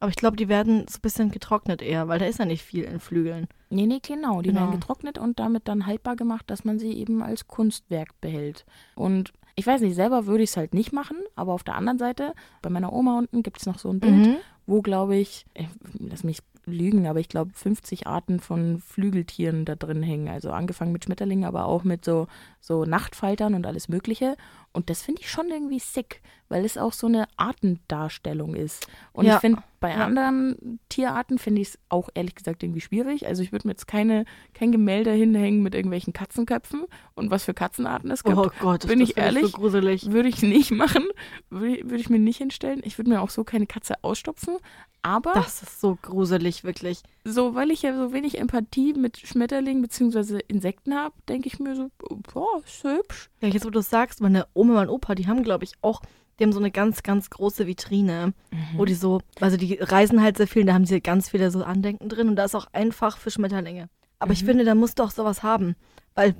Aber ich glaube, die werden so ein bisschen getrocknet eher, weil da ist ja nicht viel in Flügeln. Nee, nee, genau. Die Genau. werden getrocknet und damit dann haltbar gemacht, dass man sie eben als Kunstwerk behält. Und ich weiß nicht, selber würde ich es halt nicht machen, aber auf der anderen Seite, bei meiner Oma unten gibt es noch so ein Bild, Mhm. Wo, glaube ich, äh, lass mich lügen, aber ich glaube 50 Arten von Flügeltieren da drin hängen. Also angefangen mit Schmetterlingen, aber auch mit so, so Nachtfaltern und alles Mögliche. Und das finde ich schon irgendwie sick, weil es auch so eine Artendarstellung ist. Und Ja. ich finde, bei Ja. anderen Tierarten finde ich es auch ehrlich gesagt irgendwie schwierig. Also ich würde mir jetzt keine, kein Gemälde hinhängen mit irgendwelchen Katzenköpfen und was für Katzenarten es gibt. Oh Gott, Bin das ich ehrlich? so gruselig. Würde ich nicht machen, würde, würde ich mir nicht hinstellen. Ich würde mir auch so keine Katze ausstopfen. Aber Das ist so gruselig, wirklich. so, weil ich ja so wenig Empathie mit Schmetterlingen bzw. Insekten habe, denke ich mir so, boah, ist hübsch. Ja, jetzt wo du es sagst, meine Oma und mein Opa, die haben, glaube ich, auch, die haben so eine ganz, ganz große Vitrine, wo die so, also die reisen halt sehr viel, und da haben sie ganz viele so Andenken drin und da ist auch einfach für Schmetterlinge. Aber ich Mhm. finde, da musst du auch sowas haben, weil,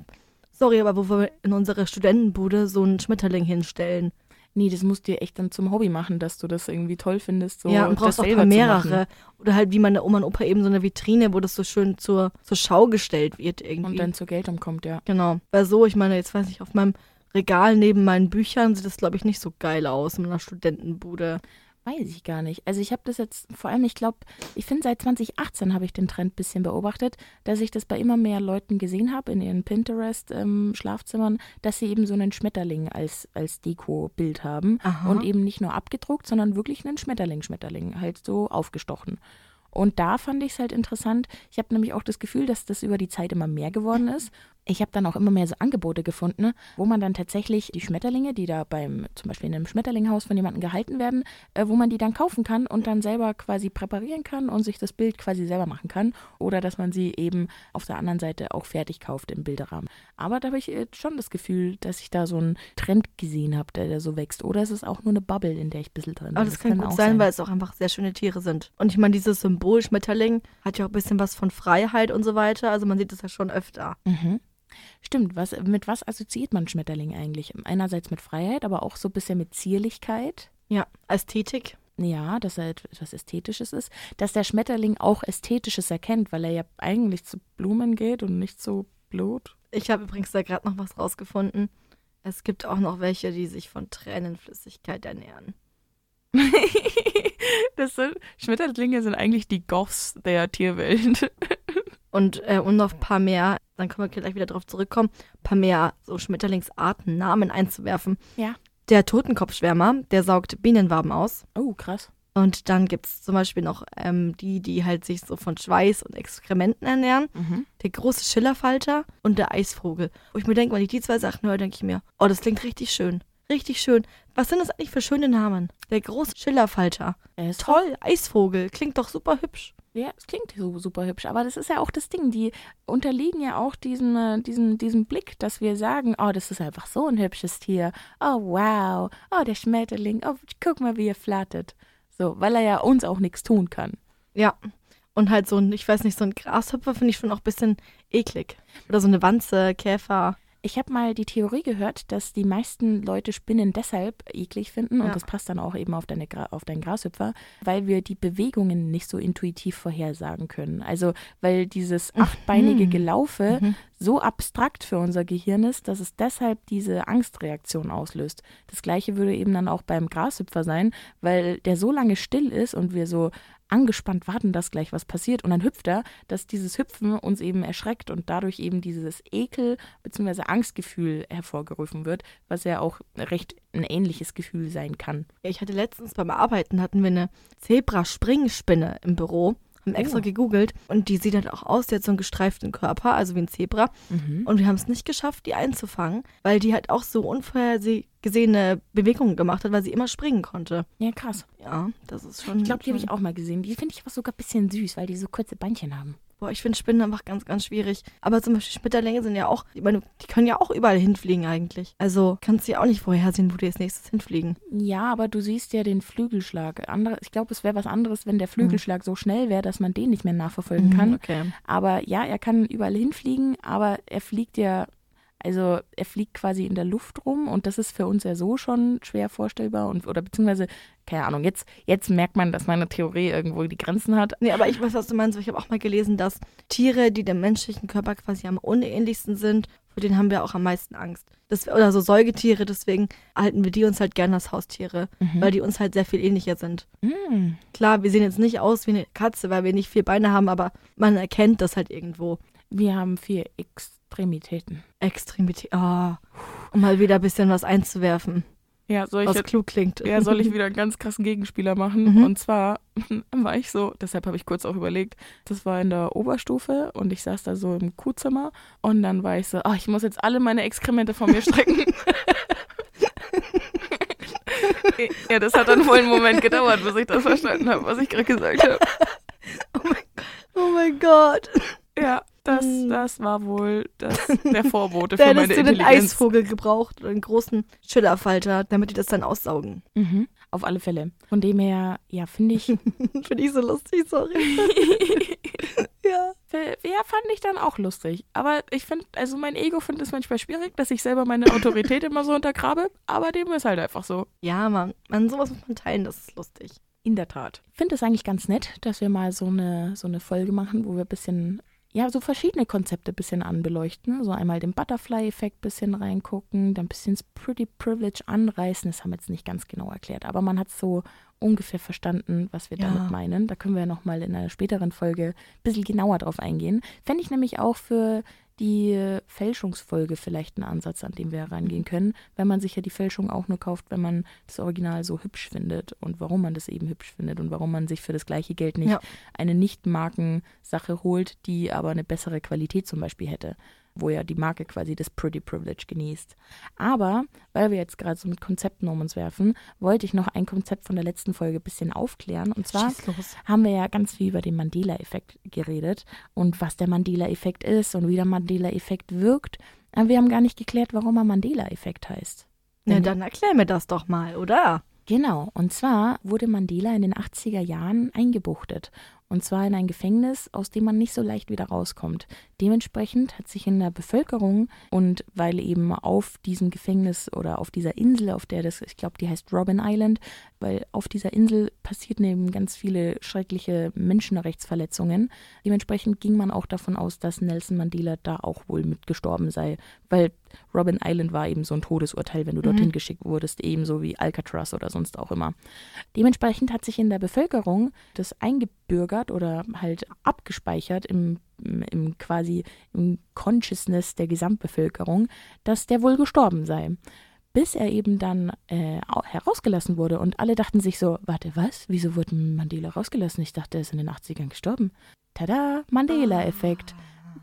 sorry, aber wo wir in unserer Studentenbude so einen Schmetterling hinstellen. Nee, das musst du dir echt dann zum Hobby machen, dass du das irgendwie toll findest. So ja, und brauchst das auch mehrere. Oder halt wie meine Oma und Opa eben so eine Vitrine, wo das so schön zur, zur Schau gestellt wird irgendwie. Und dann zur Geltung kommt, ja. Genau. Weil so, ich meine, jetzt weiß ich, auf meinem Regal neben meinen Büchern sieht das, glaube ich, nicht so geil aus in einer Studentenbude. Weiß ich gar nicht. Also ich habe das jetzt, vor allem, ich glaube, ich finde seit 2018 habe ich den Trend ein bisschen beobachtet, dass ich das bei immer mehr Leuten gesehen habe in ihren Pinterest-Schlafzimmern, dass sie eben so einen Schmetterling als, als Deko-Bild haben. Aha. Und eben nicht nur abgedruckt, sondern wirklich einen Schmetterling-Schmetterling, halt so aufgestochen. Und da fand ich es halt interessant. Ich habe nämlich auch das Gefühl, dass das über die Zeit immer mehr geworden ist. Ich habe dann auch immer mehr so Angebote gefunden, wo man dann tatsächlich die Schmetterlinge, die da beim, zum Beispiel in einem Schmetterlinghaus von jemandem gehalten werden, äh, wo man die dann kaufen kann und dann selber quasi präparieren kann und sich das Bild quasi selber machen kann. Oder dass man sie eben auf der anderen Seite auch fertig kauft im Bilderrahmen. Aber da habe ich äh, schon das Gefühl, dass ich da so einen Trend gesehen habe, der, der so wächst. Oder es ist auch nur eine Bubble, in der ich ein bisschen drin bin. Aber das, kann gut auch sein, weil es auch einfach sehr schöne Tiere sind. Und ich meine, dieses Symbol Schmetterling hat ja auch ein bisschen was von Freiheit und so weiter. Also man sieht das ja schon öfter. Mhm. Stimmt, was, mit was assoziiert man Schmetterling eigentlich? Einerseits mit Freiheit, aber auch so ein bisschen mit Zierlichkeit. Ja, Ästhetik. Ja, dass er etwas Ästhetisches ist. Dass der Schmetterling auch Ästhetisches erkennt, weil er ja eigentlich zu Blumen geht und nicht zu Blut. Ich habe übrigens da gerade noch was rausgefunden. Es gibt auch noch welche, die sich von Tränenflüssigkeit ernähren. das sind, Schmetterlinge sind eigentlich die Goths der Tierwelt. Und äh, um noch ein paar mehr, dann können wir gleich wieder drauf zurückkommen, ein paar mehr so Schmetterlingsarten, Namen einzuwerfen. Ja. Der Totenkopfschwärmer, der saugt Bienenwaben aus. Oh, krass. Und dann gibt es zum Beispiel noch ähm, die, die halt sich so von Schweiß und Exkrementen ernähren. Mhm. Der große Schillerfalter und der Eisvogel. Wo ich mir denke, wenn ich die zwei Sachen höre, denke ich mir, oh, das klingt richtig schön. Richtig schön. Was sind das eigentlich für schöne Namen? Der große Schillerfalter. Er ist Toll, Eisvogel. Klingt doch super hübsch. Ja, es klingt so super hübsch, aber das ist ja auch das Ding. Die unterliegen ja auch diesem, äh, diesem, diesem Blick, dass wir sagen, oh, das ist einfach so ein hübsches Tier. Oh, wow. Oh, der Schmetterling. Oh, guck mal, wie er flattert. So, weil er ja uns auch nichts tun kann. Ja. Und halt so ein, ich weiß nicht, so ein Grashüpfer finde ich schon auch ein bisschen eklig. Oder so eine Wanze, Käfer. Ich habe mal die Theorie gehört, dass die meisten Leute Spinnen deshalb eklig finden, und Ja. das passt dann auch eben auf, deine, auf deinen Grashüpfer, weil wir die Bewegungen nicht so intuitiv vorhersagen können. Also weil dieses achtbeinige Mhm. Gelaufe Mhm. so abstrakt für unser Gehirn ist, dass es deshalb diese Angstreaktion auslöst. Das gleiche würde eben dann auch beim Grashüpfer sein, weil der so lange still ist und wir so angespannt warten, dass gleich was passiert und dann hüpft er, dass dieses Hüpfen uns eben erschreckt und dadurch eben dieses Ekel bzw. Angstgefühl hervorgerufen wird, was ja auch recht ein ähnliches Gefühl sein kann. Ja, ich hatte letztens beim Arbeiten hatten wir eine Zebra-Springspinne im Büro. Haben extra Oh. gegoogelt und die sieht halt auch aus, die hat so einen gestreiften Körper, also wie ein Zebra. Mhm. Und wir haben es nicht geschafft, die einzufangen, weil die halt auch so unvorhergesehene Bewegungen gemacht hat, weil sie immer springen konnte. Ja, krass. Ja, das ist schon. Ich glaube, die habe ich auch mal gesehen. Die finde ich aber sogar ein bisschen süß, weil die so kurze Beinchen haben. Boah, ich finde Spinnen einfach ganz, ganz schwierig. Aber zum Beispiel Schmetterlinge sind ja auch, ich meine, die können ja auch überall hinfliegen eigentlich. Also kannst du ja auch nicht vorhersehen, wo die als nächstes hinfliegen. Ja, aber du siehst ja den Flügelschlag. Andere, ich glaube, es wäre was anderes, wenn der Flügelschlag so schnell wäre, dass man den nicht mehr nachverfolgen kann. Okay. Aber ja, er kann überall hinfliegen, aber er fliegt ja, also er fliegt quasi in der Luft rum und das ist für uns ja so schon schwer vorstellbar und oder beziehungsweise, keine Ahnung, jetzt, jetzt merkt man, dass meine Theorie irgendwo die Grenzen hat. Nee, aber ich weiß, was du meinst. Ich habe auch mal gelesen, dass Tiere, die dem menschlichen Körper quasi am unähnlichsten sind, vor denen haben wir auch am meisten Angst. Das, oder so Säugetiere, deswegen halten wir die uns halt gerne als Haustiere, Mhm. weil die uns halt sehr viel ähnlicher sind. Mm. Klar, wir sehen jetzt nicht aus wie eine Katze, weil wir nicht vier Beine haben, aber man erkennt das halt irgendwo. Wir haben vier Extremitäten. Extremität. Oh, um mal wieder ein bisschen was einzuwerfen, Ja, soll was klug klingt. Ja, soll ich wieder einen ganz krassen Gegenspieler machen. Mhm. Und zwar war ich so, deshalb habe ich kurz auch überlegt, das war in der Oberstufe und ich saß da so im Kuhzimmer und dann war ich so, ach, ich muss jetzt alle meine Exkremente von mir strecken. ja, das hat dann wohl einen Moment gedauert, bis ich das verstanden habe, was ich gerade gesagt habe. Oh mein Gott. Ja, das, Mhm. das war wohl das, der Vorbote für meine hättest du den Intelligenz. Eisvogel gebraucht oder einen großen Schillerfalter, damit die das dann aussaugen. Mhm, auf alle Fälle. Von dem her, ja, finde ich, Finde ich so lustig, sorry. ja. Ja, fand ich dann auch lustig. Aber ich finde, also mein Ego findet es manchmal schwierig, dass ich selber meine Autorität immer so untergrabe. Aber dem ist halt einfach so. Ja, man, man, sowas muss man teilen, das ist lustig. In der Tat. Ich finde es eigentlich ganz nett, dass wir mal so eine, so eine Folge machen, wo wir ein bisschen, ja, so verschiedene Konzepte ein bisschen anbeleuchten. So einmal den Butterfly-Effekt ein bisschen reingucken, dann ein bisschen das Pretty Privilege anreißen. Das haben wir jetzt nicht ganz genau erklärt, aber man hat so ungefähr verstanden, was wir Ja. damit meinen. Da können wir ja nochmal in einer späteren Folge ein bisschen genauer drauf eingehen. Fände ich nämlich auch für die Fälschungsfolge vielleicht einen Ansatz, an dem wir herangehen können, wenn man sich ja die Fälschung auch nur kauft, wenn man das Original so hübsch findet und warum man das eben hübsch findet und warum man sich für das gleiche Geld nicht Ja. eine Nicht-Marken-Sache holt, die aber eine bessere Qualität zum Beispiel hätte, wo ja die Marke quasi das Pretty Privilege genießt. Aber, weil wir jetzt gerade so mit Konzepten um uns werfen, wollte ich noch ein Konzept von der letzten Folge ein bisschen aufklären. Und zwar haben wir ja ganz viel über den Mandela-Effekt geredet und was der Mandela-Effekt ist und wie der Mandela-Effekt wirkt. Aber wir haben gar nicht geklärt, warum er Mandela-Effekt heißt. Na, dann erklär mir das doch mal, oder? Genau, und zwar wurde Mandela in den 80er Jahren eingebuchtet. Und zwar in ein Gefängnis, aus dem man nicht so leicht wieder rauskommt. Dementsprechend hat sich in der Bevölkerung und weil eben auf diesem Gefängnis oder auf dieser Insel, auf der das, ich glaube, die heißt Robin Island, weil auf dieser Insel passierten eben ganz viele schreckliche Menschenrechtsverletzungen. Dementsprechend ging man auch davon aus, dass Nelson Mandela da auch wohl mit gestorben sei, weil Robin Island war eben so ein Todesurteil, wenn du dorthin Mhm. geschickt wurdest, ebenso wie Alcatraz oder sonst auch immer. Dementsprechend hat sich in der Bevölkerung das eingebürgert oder halt abgespeichert im, im quasi im Consciousness der Gesamtbevölkerung, dass der wohl gestorben sei. Bis er eben dann äh, au- herausgelassen wurde und alle dachten sich so, warte, was? Wieso wurde Mandela rausgelassen? Ich dachte, er ist in den 80ern gestorben. Tada, Mandela-Effekt.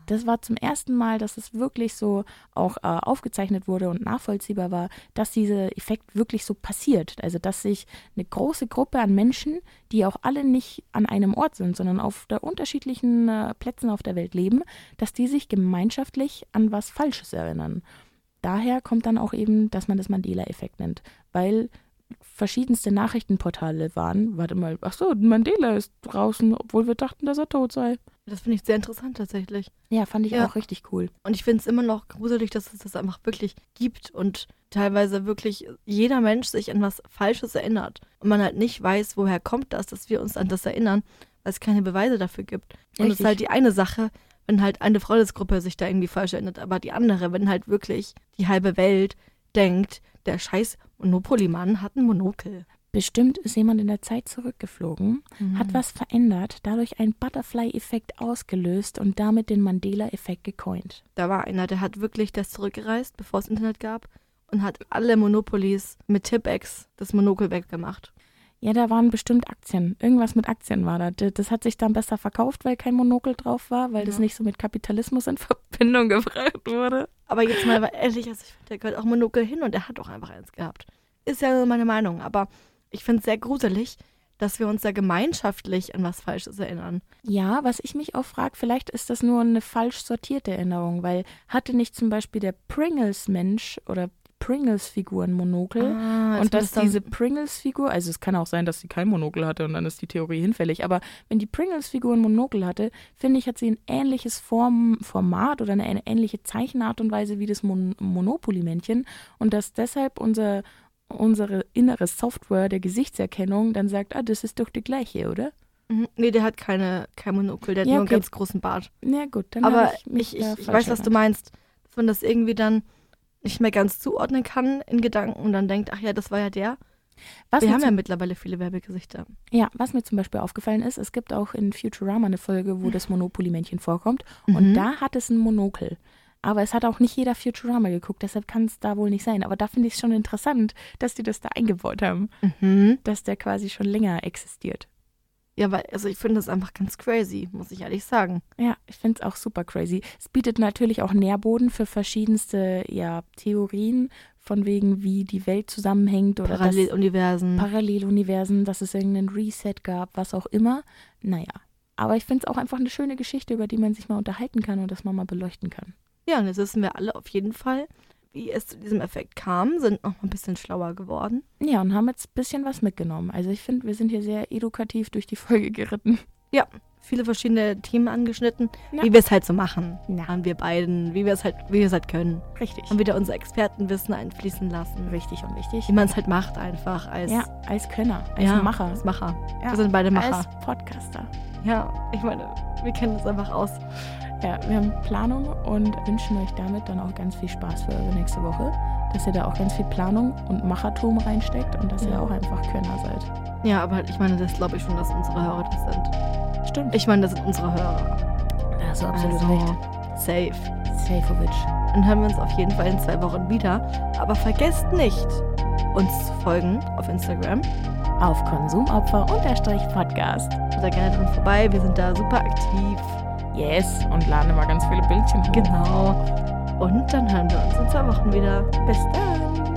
Das war zum ersten Mal, dass es wirklich so auch äh, aufgezeichnet wurde und nachvollziehbar war, dass dieser Effekt wirklich so passiert. Also, dass sich eine große Gruppe an Menschen, die auch alle nicht an einem Ort sind, sondern auf der unterschiedlichen äh, Plätzen auf der Welt leben, dass die sich gemeinschaftlich an was Falsches erinnern. Daher kommt dann auch eben, dass man das Mandela-Effekt nennt, weil verschiedenste Nachrichtenportale waren. Warte mal, ach so, Mandela ist draußen, obwohl wir dachten, dass er tot sei. Das finde ich sehr interessant tatsächlich. Ja, fand ich Ja. auch richtig cool. Und ich finde es immer noch gruselig, dass es das einfach wirklich gibt und teilweise wirklich jeder Mensch sich an was Falsches erinnert. Und man halt nicht weiß, woher kommt das, dass wir uns an das erinnern, weil es keine Beweise dafür gibt. Und es ist Richtig. halt die eine Sache, wenn halt eine Freundesgruppe sich da irgendwie falsch erinnert, aber die andere, wenn halt wirklich die halbe Welt denkt, der scheiß Monopoly-Mann hat ein Monokel. Bestimmt ist jemand in der Zeit zurückgeflogen, hat was verändert, dadurch einen Butterfly-Effekt ausgelöst und damit den Mandela-Effekt gecoint. Da war einer, der hat wirklich das zurückgereist, bevor es Internet gab und hat alle Monopolies mit Tipex das Monokel weggemacht. Ja, da waren bestimmt Aktien. Irgendwas mit Aktien war da. Das hat sich dann besser verkauft, weil kein Monokel drauf war, weil das Ja. nicht so mit Kapitalismus in Verbindung gebracht wurde. Aber jetzt mal ehrlich, also ich finde, der gehört auch Monokel hin und er hat auch einfach eins gehabt. Ist ja nur meine Meinung, aber ich finde es sehr gruselig, dass wir uns da gemeinschaftlich an was Falsches erinnern. Ja, was ich mich auch frage, vielleicht ist das nur eine falsch sortierte Erinnerung, weil hatte nicht zum Beispiel der Pringles-Mensch oder Pringles-Figur ein Monokel? Ah, und dass diese Pringles-Figur, also es kann auch sein, dass sie kein Monokel hatte und dann ist die Theorie hinfällig, aber wenn die Pringles-Figur ein Monokel hatte, finde ich, hat sie ein ähnliches Form, Format oder eine ähnliche Zeichenart und Weise wie das Mon Monopoly-Männchen und dass deshalb unser, unsere innere Software der Gesichtserkennung dann sagt, ah, das ist doch die gleiche, oder? Mhm. Nee, der hat keine, kein Monokel, der hat Ja, nur einen okay. ganz großen Bart. Na gut, dann aber ich mich ich, ich, ich weiß, was du meinst. Dass man das irgendwie dann nicht mehr ganz zuordnen kann in Gedanken und dann denkt, ach ja, das war ja der. Was wir haben ja mittlerweile viele Werbegesichter. Ja, was mir zum Beispiel aufgefallen ist, es gibt auch in Futurama eine Folge, wo das Monopoly-Männchen vorkommt. Und Mhm. da hat es ein Monokel. Aber es hat auch nicht jeder Futurama geguckt, deshalb kann es da wohl nicht sein. Aber da finde ich es schon interessant, dass die das da eingebaut haben, Mhm. dass der quasi schon länger existiert. Ja, weil, also ich finde das einfach ganz crazy, muss ich ehrlich sagen. Ja, ich finde es auch super crazy. Es bietet natürlich auch Nährboden für verschiedenste ja, Theorien, von wegen, wie die Welt zusammenhängt oder Paralleluniversen. Paralleluniversen, dass es irgendeinen Reset gab, was auch immer. Naja, aber ich finde es auch einfach eine schöne Geschichte, über die man sich mal unterhalten kann und das man mal beleuchten kann. Ja, und jetzt wissen wir alle auf jeden Fall, wie es zu diesem Effekt kam, sind noch mal ein bisschen schlauer geworden. Ja, und haben jetzt ein bisschen was mitgenommen. Also ich finde, wir sind hier sehr edukativ durch die Folge geritten. Viele verschiedene Themen angeschnitten, Ja. wie wir es halt so machen. Ja. Haben wir beiden, wie wir es halt, wie wir es halt können. Richtig. Haben wieder unser Expertenwissen einfließen lassen. Richtig und wichtig. Wie man es halt macht einfach als, Ja, als Könner, als ja, Macher, Als Macher. Ja, Wir sind beide Macher. als Podcaster. Ja, ich meine, wir kennen das einfach aus. Ja, wir haben Planung und wünschen euch damit dann auch ganz viel Spaß für eure nächste Woche. Dass ihr da auch ganz viel Planung und Machertum reinsteckt und dass ihr Ja. auch einfach Könner seid. Ja, aber ich meine, das glaube ich schon, dass unsere Hörer das sind. Stimmt. Ich meine, das sind unsere Hörer. da hast du absolut also, recht. Safe. Safeovic. Dann hören wir uns auf jeden Fall in zwei Wochen wieder. Aber vergesst nicht, uns zu folgen auf Instagram. Auf Konsumopfer-Podcast. Da gerne dran vorbei. Wir sind da super aktiv. Yes. Und laden immer ganz viele Bildchen hoch. Genau. Und dann hören wir uns in zwei Wochen wieder. Bis dann.